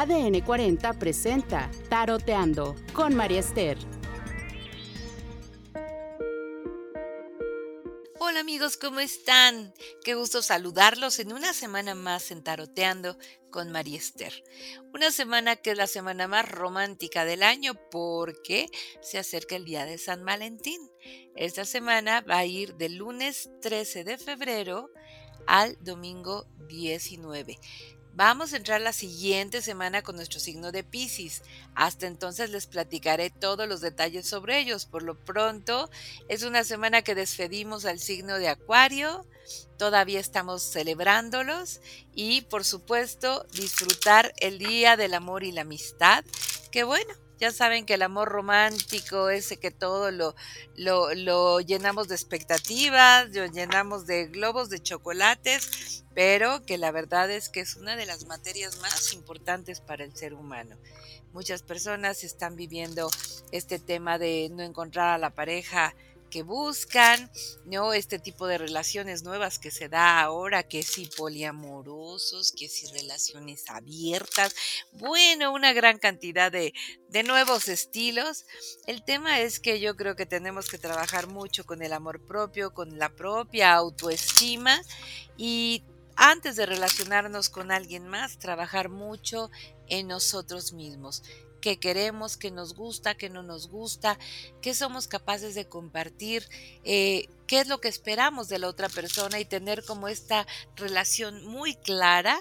ADN 40 presenta Taroteando con María Esther. Hola amigos, ¿cómo están? Qué gusto saludarlos en una semana más en Taroteando con María Esther. Una semana que es la semana más romántica del año porque se acerca el día de San Valentín. Esta semana va a ir del lunes 13 de febrero al domingo 19. Vamos a entrar la siguiente semana con nuestro signo de Pisces. Hasta entonces les platicaré todos los detalles sobre ellos. Por lo pronto, es una semana que despedimos al signo de Acuario. Todavía estamos celebrándolos y, por supuesto, disfrutar el Día del Amor y la Amistad. Que bueno, ya saben que el amor romántico, ese que todo lo, lo, llenamos de expectativas, lo llenamos de globos de chocolates, pero que la verdad es que es una de las materias más importantes para el ser humano. Muchas personas están viviendo este tema de no encontrar a la pareja que buscan, ¿no? Este tipo de relaciones nuevas que se da ahora, que si poliamorosos, que si relaciones abiertas, bueno, una gran cantidad de, de nuevos estilos. El tema es que yo creo que tenemos que trabajar mucho con el amor propio, con la propia autoestima y antes de relacionarnos con alguien más, trabajar mucho en nosotros mismos qué queremos, qué nos gusta, qué no nos gusta, qué somos capaces de compartir, eh, qué es lo que esperamos de la otra persona y tener como esta relación muy clara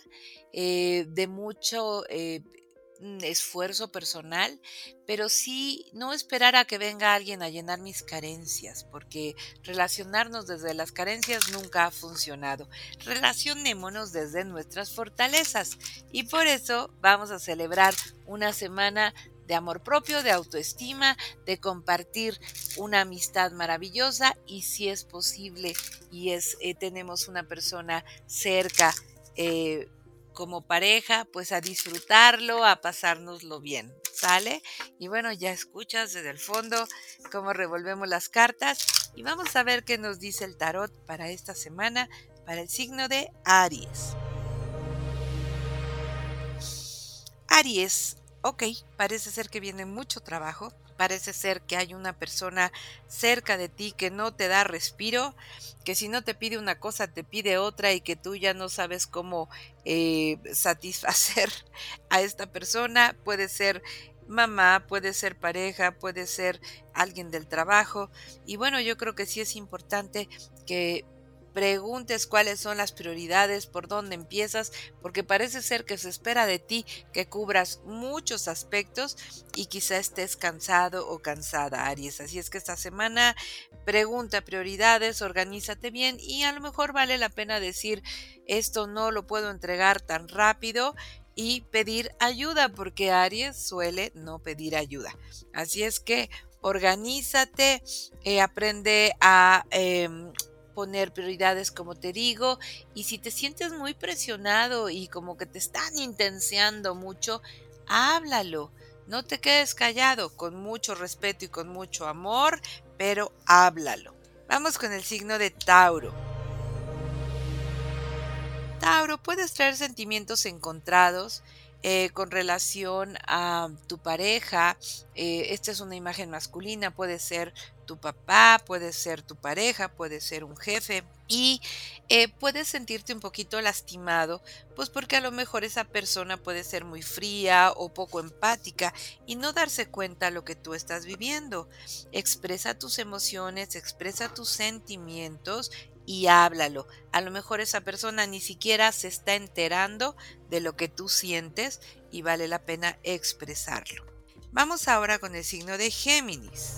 eh, de mucho eh, esfuerzo personal, pero sí no esperar a que venga alguien a llenar mis carencias, porque relacionarnos desde las carencias nunca ha funcionado. Relacionémonos desde nuestras fortalezas y por eso vamos a celebrar una semana de amor propio, de autoestima, de compartir una amistad maravillosa y si es posible y es eh, tenemos una persona cerca eh, como pareja, pues a disfrutarlo, a pasárnoslo bien, ¿sale? Y bueno, ya escuchas desde el fondo cómo revolvemos las cartas y vamos a ver qué nos dice el tarot para esta semana, para el signo de Aries. Aries, ok, parece ser que viene mucho trabajo, parece ser que hay una persona cerca de ti que no te da respiro, que si no te pide una cosa te pide otra y que tú ya no sabes cómo eh, satisfacer a esta persona. Puede ser mamá, puede ser pareja, puede ser alguien del trabajo. Y bueno, yo creo que sí es importante que preguntes cuáles son las prioridades, por dónde empiezas, porque parece ser que se espera de ti que cubras muchos aspectos y quizá estés cansado o cansada, Aries. Así es que esta semana pregunta prioridades, organízate bien y a lo mejor vale la pena decir esto no lo puedo entregar tan rápido y pedir ayuda porque Aries suele no pedir ayuda. Así es que organízate, eh, aprende a em, poner prioridades como te digo y si te sientes muy presionado y como que te están intenseando mucho, háblalo. No te quedes callado, con mucho respeto y con mucho amor, pero háblalo. Vamos con el signo de Tauro. Tauro, puedes traer sentimientos encontrados eh, con relación a tu pareja. Eh, esta es una imagen masculina, puede ser tu papá, puede ser tu pareja, puede ser un jefe y eh, puedes sentirte un poquito lastimado, pues porque a lo mejor esa persona puede ser muy fría o poco empática y no darse cuenta lo que tú estás viviendo. Expresa tus emociones, expresa tus sentimientos y háblalo. A lo mejor esa persona ni siquiera se está enterando de lo que tú sientes y vale la pena expresarlo. Vamos ahora con el signo de Géminis.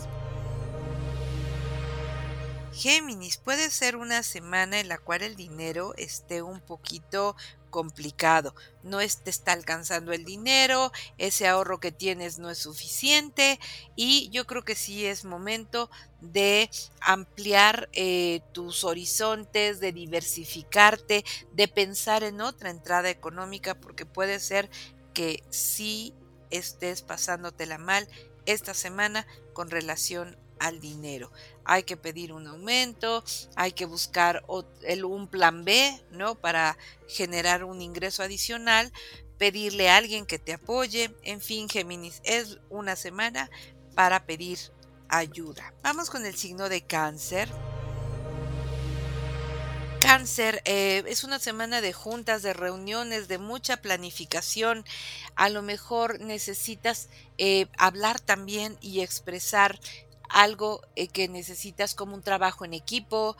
Géminis, puede ser una semana en la cual el dinero esté un poquito complicado. No te está alcanzando el dinero, ese ahorro que tienes no es suficiente y yo creo que sí es momento de ampliar eh, tus horizontes, de diversificarte, de pensar en otra entrada económica porque puede ser que sí estés pasándotela mal esta semana con relación al dinero. Hay que pedir un aumento, hay que buscar un plan B, ¿no? Para generar un ingreso adicional, pedirle a alguien que te apoye. En fin, Géminis, es una semana para pedir ayuda. Vamos con el signo de cáncer. Cáncer, eh, es una semana de juntas, de reuniones, de mucha planificación. A lo mejor necesitas eh, hablar también y expresar algo eh, que necesitas como un trabajo en equipo,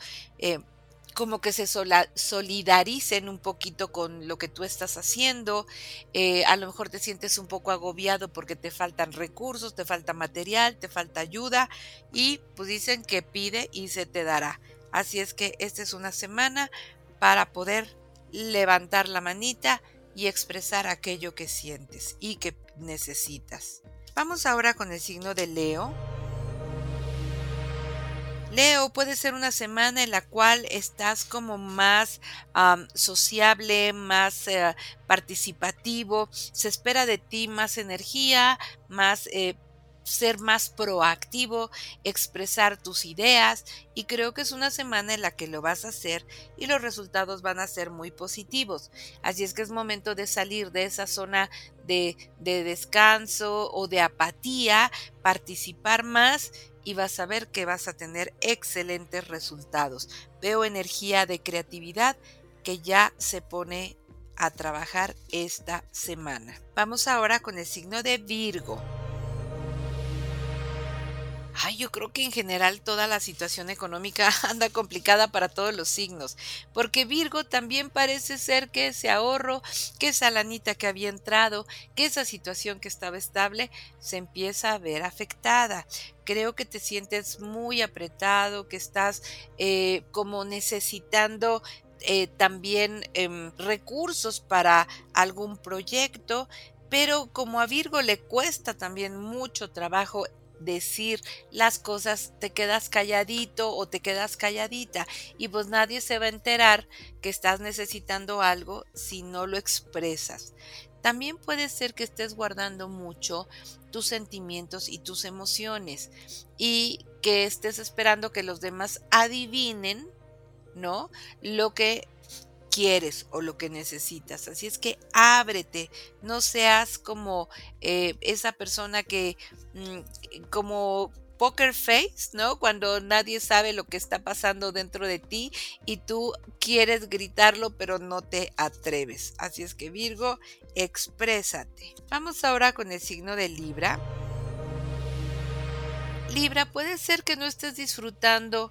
como que se solidaricen un poquito con lo que tú estás haciendo. a lo mejor te sientes un poco agobiado porque te faltan recursos, te falta material, te falta ayuda y pues dicen que pide y se te dará. Así es que esta es una semana para poder levantar la manita y expresar aquello que sientes y que necesitas. Vamos ahora con el signo de Leo. Leo, puede ser una semana en la cual estás como más sociable, más eh, participativo, se espera de ti más energía, más eh, ser más proactivo, expresar tus ideas y creo que es una semana en la que lo vas a hacer y los resultados van a ser muy positivos. Así es que es momento de salir de esa zona de, de descanso o de apatía, participar más y vas a ver que vas a tener excelentes resultados. Veo energía de creatividad que ya se pone a trabajar esta semana. Vamos ahora con el signo de Virgo. Ay, yo creo que en general toda la situación económica anda complicada para todos los signos, porque Virgo también parece ser que ese ahorro, que esa lanita que había entrado, que esa situación que estaba estable, se empieza a ver afectada. Creo que te sientes muy apretado, que estás eh, como necesitando eh, también em, recursos para algún proyecto, pero como a Virgo le cuesta también mucho trabajo decir las cosas, te quedas calladito o te quedas calladita y pues nadie se va a enterar que estás necesitando algo si no lo expresas. También puede ser que estés guardando mucho tus sentimientos y tus emociones y que estés esperando que los demás adivinen, ¿no? Lo que quieres o lo que necesitas. Así es que ábrete, no seas como eh, esa persona que mm, como poker face, ¿no? Cuando nadie sabe lo que está pasando dentro de ti y tú quieres gritarlo pero no te atreves. Así es que Virgo, exprésate. Vamos ahora con el signo de Libra. Libra, puede ser que no estés disfrutando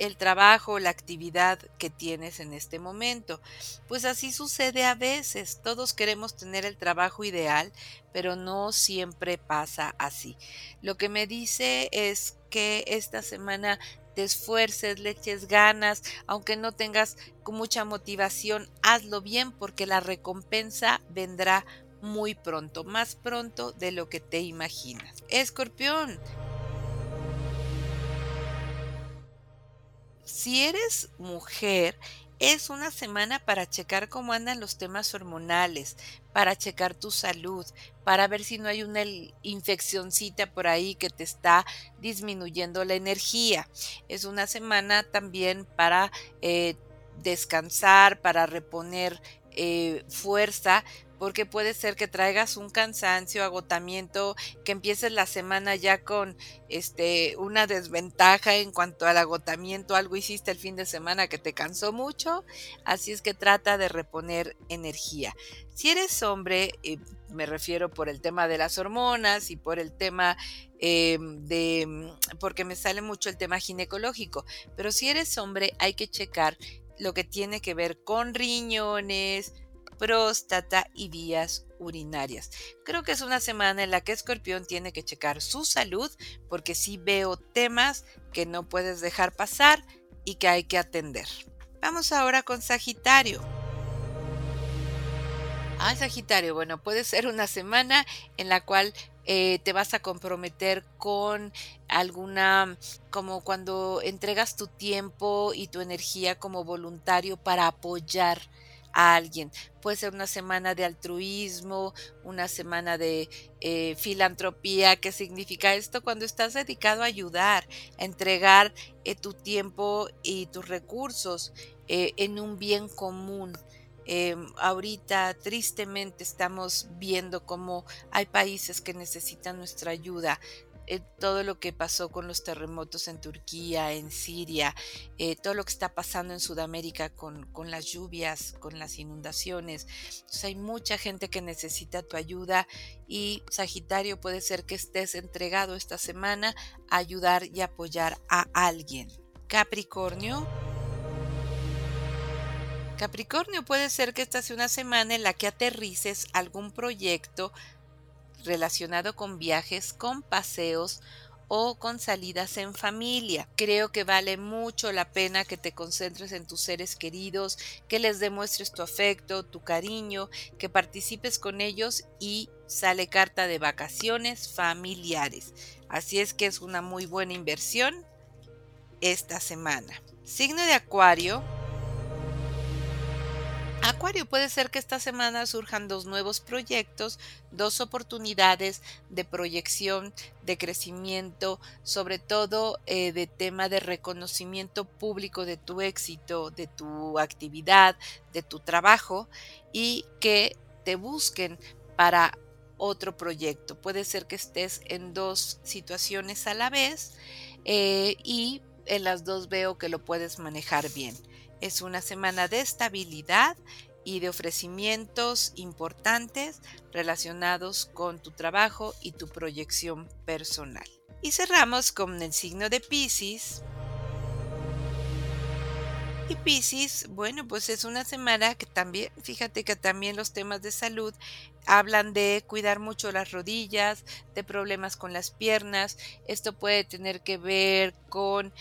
el trabajo, la actividad que tienes en este momento. Pues así sucede a veces. Todos queremos tener el trabajo ideal, pero no siempre pasa así. Lo que me dice es que esta semana te esfuerces, le eches ganas, aunque no tengas mucha motivación, hazlo bien porque la recompensa vendrá muy pronto, más pronto de lo que te imaginas. Escorpión, Si eres mujer, es una semana para checar cómo andan los temas hormonales, para checar tu salud, para ver si no hay una infeccioncita por ahí que te está disminuyendo la energía. Es una semana también para eh, descansar, para reponer eh, fuerza, porque puede ser que traigas un cansancio, agotamiento, que empieces la semana ya con este una desventaja en cuanto al agotamiento, algo hiciste el fin de semana que te cansó mucho, así es que trata de reponer energía. Si eres hombre, eh, me refiero por el tema de las hormonas y por el tema eh, de, porque me sale mucho el tema ginecológico, pero si eres hombre hay que checar lo que tiene que ver con riñones, próstata y vías urinarias. Creo que es una semana en la que Escorpión tiene que checar su salud porque sí veo temas que no puedes dejar pasar y que hay que atender. Vamos ahora con Sagitario. Ah, Sagitario, bueno, puede ser una semana en la cual eh, te vas a comprometer con alguna, como cuando entregas tu tiempo y tu energía como voluntario para apoyar a alguien. Puede ser una semana de altruismo, una semana de eh, filantropía. ¿Qué significa esto? Cuando estás dedicado a ayudar, a entregar eh, tu tiempo y tus recursos eh, en un bien común. Ahorita tristemente estamos viendo cómo hay países que necesitan nuestra ayuda. Eh, todo lo que pasó con los terremotos en Turquía, en Siria, eh, todo lo que está pasando en Sudamérica con, con las lluvias, con las inundaciones. hay mucha gente que necesita tu ayuda y Sagitario puede ser que estés entregado esta semana a ayudar y apoyar a alguien. Capricornio. Capricornio puede ser que esta sea una semana en la que aterrices algún proyecto relacionado con viajes, con paseos o con salidas en familia. Creo que vale mucho la pena que te concentres en tus seres queridos, que les demuestres tu afecto, tu cariño, que participes con ellos y sale carta de vacaciones familiares. Así es que es una muy buena inversión esta semana. Signo de Acuario Acuario, puede ser que esta semana surjan dos nuevos proyectos, dos oportunidades de proyección, de crecimiento, sobre todo eh, de tema de reconocimiento público de tu éxito, de tu actividad, de tu trabajo y que te busquen para otro proyecto. Puede ser que estés en dos situaciones a la vez eh, y en las dos veo que lo puedes manejar bien. Es una semana de estabilidad y de ofrecimientos importantes relacionados con tu trabajo y tu proyección personal. Y cerramos con el signo de Pisces. Y Pisces, bueno, pues es una semana que también, fíjate que también los temas de salud hablan de cuidar mucho las rodillas, de problemas con las piernas. Esto puede tener que ver con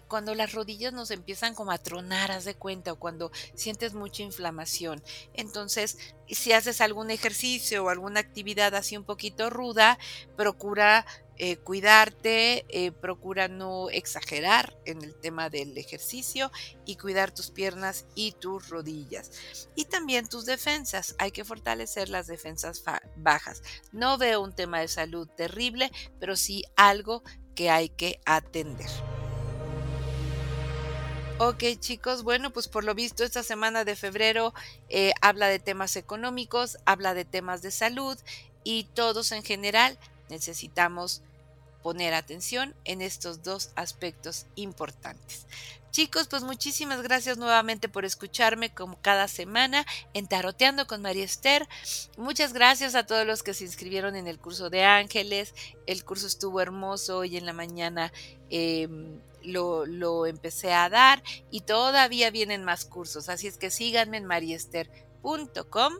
cuando las rodillas nos empiezan como a tronar, haz de cuenta, o cuando sientes mucha inflamación. Entonces, si haces algún ejercicio o alguna actividad así un poquito ruda, procura eh, cuidarte, eh, procura no exagerar en el tema del ejercicio y cuidar tus piernas y tus rodillas. Y también tus defensas, hay que fortalecer las defensas bajas. No veo un tema de salud terrible, pero sí algo que hay que atender. Ok chicos, bueno pues por lo visto esta semana de febrero eh, habla de temas económicos, habla de temas de salud y todos en general necesitamos poner atención en estos dos aspectos importantes. Chicos, pues muchísimas gracias nuevamente por escucharme como cada semana en Taroteando con María Esther. Muchas gracias a todos los que se inscribieron en el curso de ángeles. El curso estuvo hermoso hoy en la mañana. Em, lo, empecé a dar y todavía vienen más cursos. Así es que síganme en mariester.com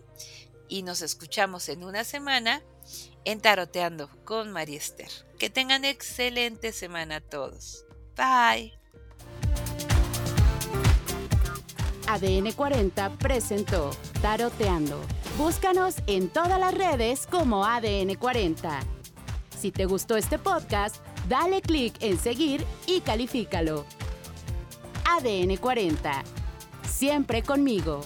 y nos escuchamos en una semana en Taroteando con Mariester. Que tengan excelente semana todos. Bye. ADN 40 presentó Taroteando. Búscanos en todas las redes como ADN 40. Si te gustó este podcast, Dale clic en seguir y califícalo. ADN 40. Siempre conmigo.